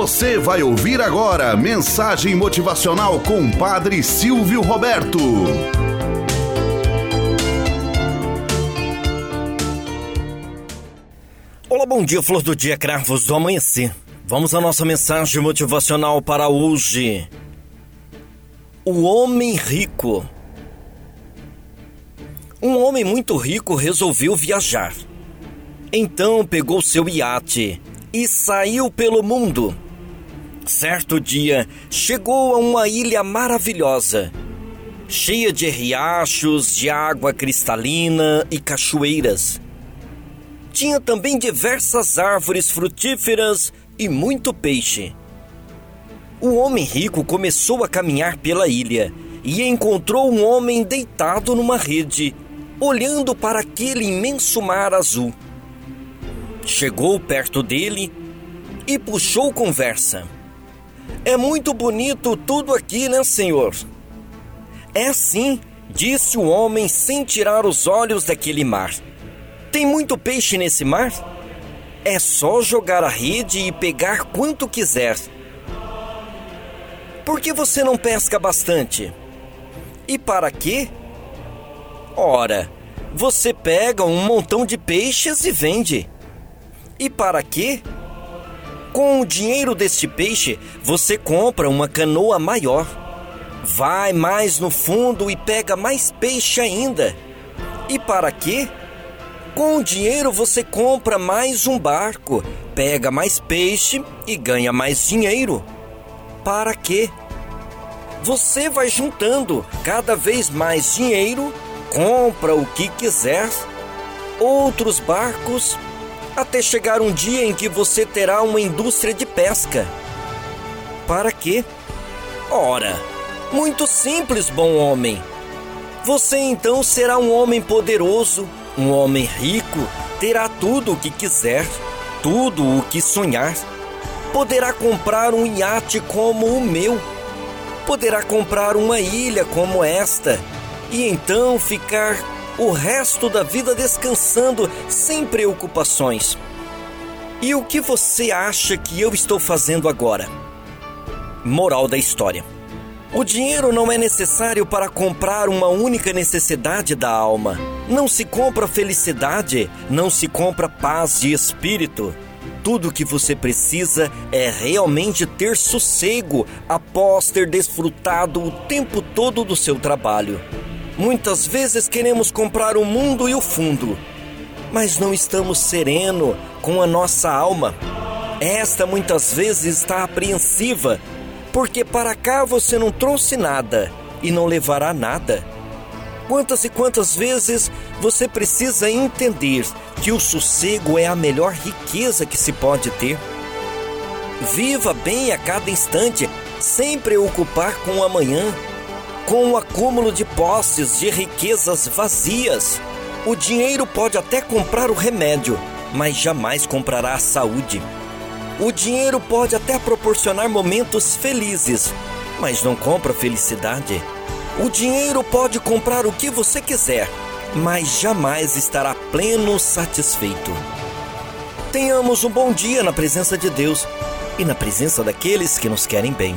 Você vai ouvir agora mensagem motivacional com Padre Silvio Roberto. Olá, bom dia, flor do dia, cravos do amanhecer. Vamos à nossa mensagem motivacional para hoje. O homem rico. Um homem muito rico resolveu viajar. Então pegou seu iate e saiu pelo mundo. Certo dia, chegou a uma ilha maravilhosa, cheia de riachos, de água cristalina e cachoeiras. Tinha também diversas árvores frutíferas e muito peixe. O homem rico começou a caminhar pela ilha e encontrou um homem deitado numa rede, olhando para aquele imenso mar azul. Chegou perto dele e puxou conversa. É muito bonito tudo aqui, né, senhor? É sim, disse o homem sem tirar os olhos daquele mar. Tem muito peixe nesse mar? É só jogar a rede e pegar quanto quiser. Por que você não pesca bastante? E para quê? Ora, você pega um montão de peixes e vende. E para quê? Com o dinheiro deste peixe, você compra uma canoa maior. Vai mais no fundo e pega mais peixe ainda. E para quê? Com o dinheiro você compra mais um barco, pega mais peixe e ganha mais dinheiro. Para quê? Você vai juntando cada vez mais dinheiro, compra o que quiser, outros barcos até chegar um dia em que você terá uma indústria de pesca. Para quê? Ora, muito simples, bom homem. Você então será um homem poderoso, um homem rico, terá tudo o que quiser, tudo o que sonhar. Poderá comprar um iate como o meu. Poderá comprar uma ilha como esta e então ficar o resto da vida descansando sem preocupações. E o que você acha que eu estou fazendo agora? Moral da história. O dinheiro não é necessário para comprar uma única necessidade da alma. Não se compra felicidade, não se compra paz de espírito. Tudo o que você precisa é realmente ter sossego após ter desfrutado o tempo todo do seu trabalho. Muitas vezes queremos comprar o mundo e o fundo, mas não estamos sereno com a nossa alma. Esta muitas vezes está apreensiva, porque para cá você não trouxe nada e não levará nada. Quantas e quantas vezes você precisa entender que o sossego é a melhor riqueza que se pode ter? Viva bem a cada instante, sem preocupar com o amanhã com o acúmulo de posses de riquezas vazias. O dinheiro pode até comprar o remédio, mas jamais comprará a saúde. O dinheiro pode até proporcionar momentos felizes, mas não compra felicidade. O dinheiro pode comprar o que você quiser, mas jamais estará pleno satisfeito. Tenhamos um bom dia na presença de Deus e na presença daqueles que nos querem bem.